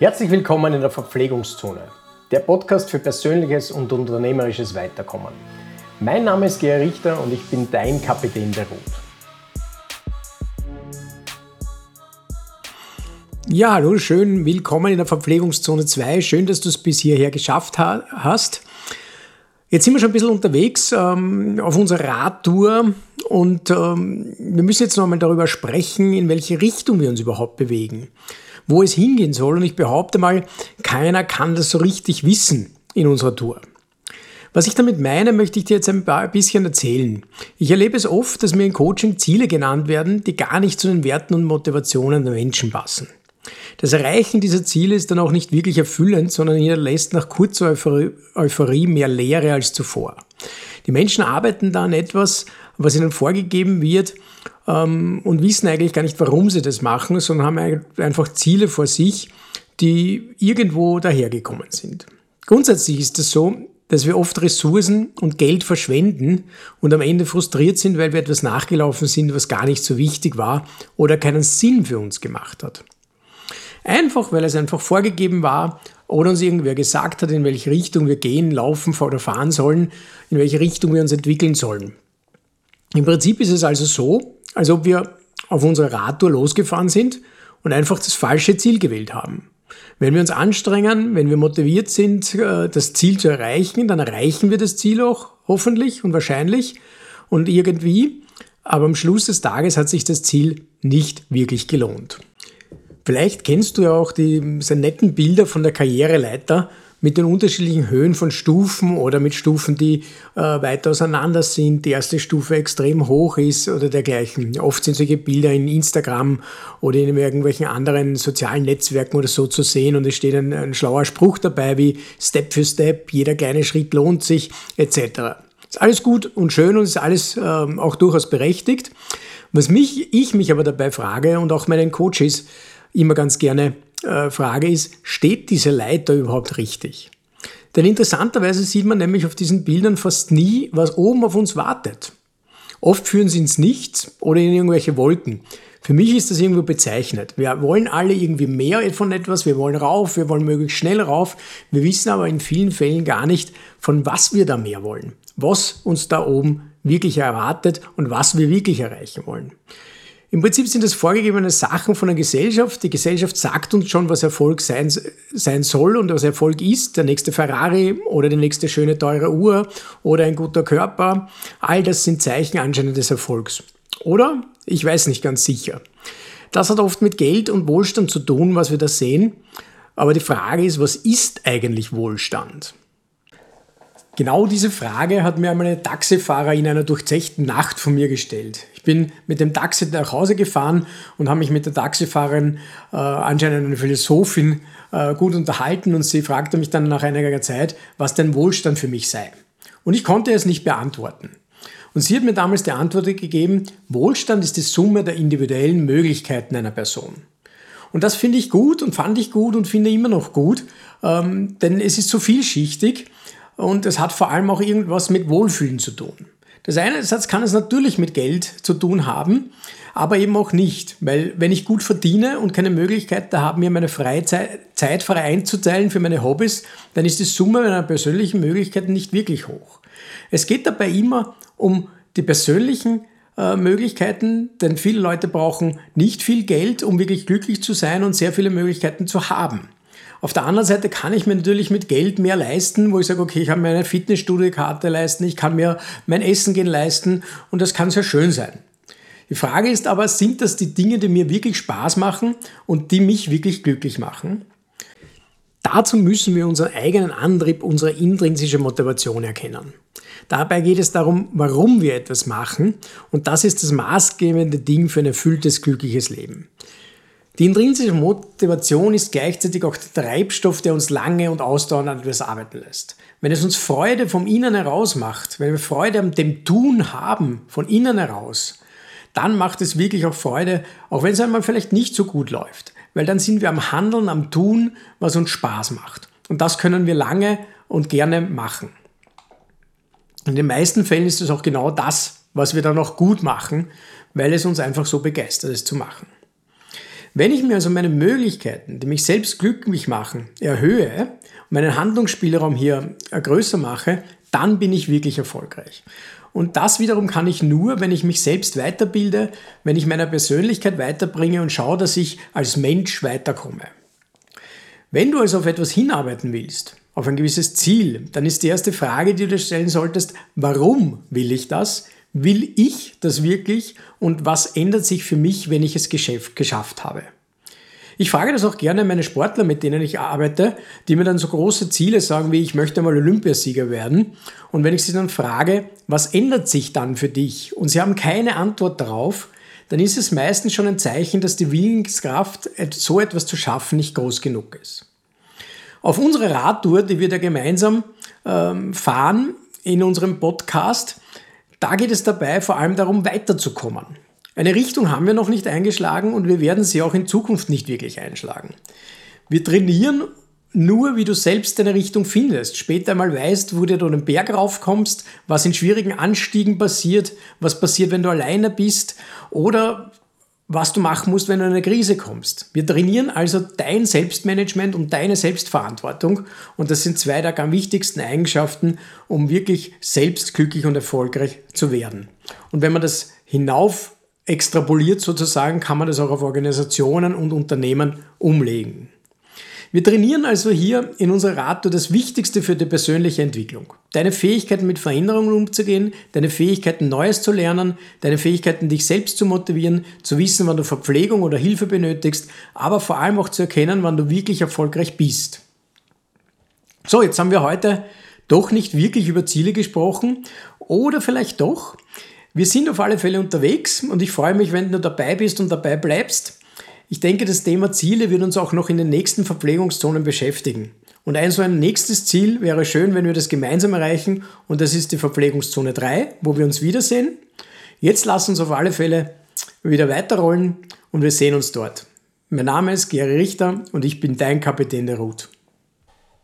Herzlich willkommen in der Verpflegungszone, der Podcast für persönliches und unternehmerisches Weiterkommen. Mein Name ist Gerhard Richter und ich bin dein Kapitän der Rot. Ja, hallo, schön willkommen in der Verpflegungszone 2. Schön, dass du es bis hierher geschafft ha hast. Jetzt sind wir schon ein bisschen unterwegs ähm, auf unserer Radtour und ähm, wir müssen jetzt noch einmal darüber sprechen, in welche Richtung wir uns überhaupt bewegen wo es hingehen soll. Und ich behaupte mal, keiner kann das so richtig wissen in unserer Tour. Was ich damit meine, möchte ich dir jetzt ein, bisschen erzählen. Ich erlebe es oft, dass mir in Coaching Ziele genannt werden, die gar nicht zu den Werten und Motivationen der Menschen passen. Das Erreichen dieser Ziele ist dann auch nicht wirklich erfüllend, sondern hinterlässt nach kurzer Euphorie mehr Leere als zuvor. Die Menschen arbeiten da an etwas, was ihnen vorgegeben wird ähm, und wissen eigentlich gar nicht, warum sie das machen, sondern haben einfach Ziele vor sich, die irgendwo dahergekommen sind. Grundsätzlich ist es so, dass wir oft Ressourcen und Geld verschwenden und am Ende frustriert sind, weil wir etwas nachgelaufen sind, was gar nicht so wichtig war oder keinen Sinn für uns gemacht hat. Einfach, weil es einfach vorgegeben war oder uns irgendwer gesagt hat, in welche Richtung wir gehen, laufen oder fahren sollen, in welche Richtung wir uns entwickeln sollen. Im Prinzip ist es also so, als ob wir auf unserer Radtour losgefahren sind und einfach das falsche Ziel gewählt haben. Wenn wir uns anstrengen, wenn wir motiviert sind, äh, das Ziel zu erreichen, dann erreichen wir das Ziel auch hoffentlich und wahrscheinlich und irgendwie. Aber am Schluss des Tages hat sich das Ziel nicht wirklich gelohnt. Vielleicht kennst du ja auch die sehr netten Bilder von der Karriereleiter, mit den unterschiedlichen Höhen von Stufen oder mit Stufen, die äh, weiter auseinander sind, die erste Stufe extrem hoch ist oder dergleichen. Oft sind solche Bilder in Instagram oder in irgendwelchen anderen sozialen Netzwerken oder so zu sehen und es steht ein, ein schlauer Spruch dabei wie Step für Step, jeder kleine Schritt lohnt sich etc. Ist alles gut und schön und ist alles ähm, auch durchaus berechtigt. Was mich, ich mich aber dabei frage und auch meinen Coaches immer ganz gerne äh, Frage ist, steht diese Leiter überhaupt richtig? Denn interessanterweise sieht man nämlich auf diesen Bildern fast nie, was oben auf uns wartet. Oft führen sie ins Nichts oder in irgendwelche Wolken. Für mich ist das irgendwo bezeichnet. Wir wollen alle irgendwie mehr von etwas, wir wollen rauf, wir wollen möglichst schnell rauf. Wir wissen aber in vielen Fällen gar nicht, von was wir da mehr wollen, was uns da oben wirklich erwartet und was wir wirklich erreichen wollen. Im Prinzip sind das vorgegebene Sachen von der Gesellschaft. Die Gesellschaft sagt uns schon, was Erfolg sein, sein soll und was Erfolg ist. Der nächste Ferrari oder die nächste schöne teure Uhr oder ein guter Körper. All das sind Zeichen anscheinend des Erfolgs. Oder? Ich weiß nicht ganz sicher. Das hat oft mit Geld und Wohlstand zu tun, was wir da sehen. Aber die Frage ist, was ist eigentlich Wohlstand? Genau diese Frage hat mir einmal ein Taxifahrer in einer durchzechten Nacht von mir gestellt. Ich bin mit dem Taxi nach Hause gefahren und habe mich mit der Taxifahrerin, äh, anscheinend eine Philosophin, äh, gut unterhalten und sie fragte mich dann nach einiger Zeit, was denn Wohlstand für mich sei. Und ich konnte es nicht beantworten. Und sie hat mir damals die Antwort gegeben, Wohlstand ist die Summe der individuellen Möglichkeiten einer Person. Und das finde ich gut und fand ich gut und finde immer noch gut, ähm, denn es ist so vielschichtig und es hat vor allem auch irgendwas mit Wohlfühlen zu tun. Das eine Satz kann es natürlich mit Geld zu tun haben, aber eben auch nicht, weil wenn ich gut verdiene und keine Möglichkeit da habe, mir meine Freizeit Zeit frei einzuteilen für meine Hobbys, dann ist die Summe meiner persönlichen Möglichkeiten nicht wirklich hoch. Es geht dabei immer um die persönlichen äh, Möglichkeiten, denn viele Leute brauchen nicht viel Geld, um wirklich glücklich zu sein und sehr viele Möglichkeiten zu haben. Auf der anderen Seite kann ich mir natürlich mit Geld mehr leisten, wo ich sage, okay, ich kann mir eine Fitnessstudio-Karte leisten, ich kann mir mein Essen gehen leisten und das kann sehr schön sein. Die Frage ist aber, sind das die Dinge, die mir wirklich Spaß machen und die mich wirklich glücklich machen? Dazu müssen wir unseren eigenen Antrieb, unsere intrinsische Motivation erkennen. Dabei geht es darum, warum wir etwas machen und das ist das maßgebende Ding für ein erfülltes, glückliches Leben. Die intrinsische Motivation ist gleichzeitig auch der Treibstoff, der uns lange und ausdauernd an etwas arbeiten lässt. Wenn es uns Freude vom Innen heraus macht, wenn wir Freude am dem Tun haben, von innen heraus, dann macht es wirklich auch Freude, auch wenn es einmal vielleicht nicht so gut läuft. Weil dann sind wir am Handeln, am Tun, was uns Spaß macht. Und das können wir lange und gerne machen. In den meisten Fällen ist es auch genau das, was wir dann auch gut machen, weil es uns einfach so begeistert, es zu machen. Wenn ich mir also meine Möglichkeiten, die mich selbst glücklich machen, erhöhe und meinen Handlungsspielraum hier größer mache, dann bin ich wirklich erfolgreich. Und das wiederum kann ich nur, wenn ich mich selbst weiterbilde, wenn ich meine Persönlichkeit weiterbringe und schaue, dass ich als Mensch weiterkomme. Wenn du also auf etwas hinarbeiten willst, auf ein gewisses Ziel, dann ist die erste Frage, die du dir stellen solltest, warum will ich das? Will ich das wirklich? Und was ändert sich für mich, wenn ich es geschafft habe? Ich frage das auch gerne meine Sportler, mit denen ich arbeite, die mir dann so große Ziele sagen, wie ich möchte mal Olympiasieger werden. Und wenn ich sie dann frage, was ändert sich dann für dich? Und sie haben keine Antwort darauf, dann ist es meistens schon ein Zeichen, dass die Willenskraft, so etwas zu schaffen, nicht groß genug ist. Auf unserer Radtour, die wir da gemeinsam ähm, fahren in unserem Podcast, da geht es dabei vor allem darum, weiterzukommen. Eine Richtung haben wir noch nicht eingeschlagen und wir werden sie auch in Zukunft nicht wirklich einschlagen. Wir trainieren nur, wie du selbst deine Richtung findest, später einmal weißt, wo du den Berg raufkommst, was in schwierigen Anstiegen passiert, was passiert, wenn du alleine bist oder was du machen musst, wenn du in eine Krise kommst. Wir trainieren also dein Selbstmanagement und deine Selbstverantwortung und das sind zwei der ganz wichtigsten Eigenschaften, um wirklich selbst glücklich und erfolgreich zu werden. Und wenn man das hinauf extrapoliert sozusagen, kann man das auch auf Organisationen und Unternehmen umlegen. Wir trainieren also hier in unserer Radtour das Wichtigste für die persönliche Entwicklung. Deine Fähigkeiten mit Veränderungen umzugehen, deine Fähigkeiten Neues zu lernen, deine Fähigkeiten dich selbst zu motivieren, zu wissen, wann du Verpflegung oder Hilfe benötigst, aber vor allem auch zu erkennen, wann du wirklich erfolgreich bist. So, jetzt haben wir heute doch nicht wirklich über Ziele gesprochen oder vielleicht doch. Wir sind auf alle Fälle unterwegs und ich freue mich, wenn du dabei bist und dabei bleibst. Ich denke, das Thema Ziele wird uns auch noch in den nächsten Verpflegungszonen beschäftigen. Und ein so ein nächstes Ziel wäre schön, wenn wir das gemeinsam erreichen und das ist die Verpflegungszone 3, wo wir uns wiedersehen. Jetzt lass uns auf alle Fälle wieder weiterrollen und wir sehen uns dort. Mein Name ist Gary Richter und ich bin dein Kapitän der Route.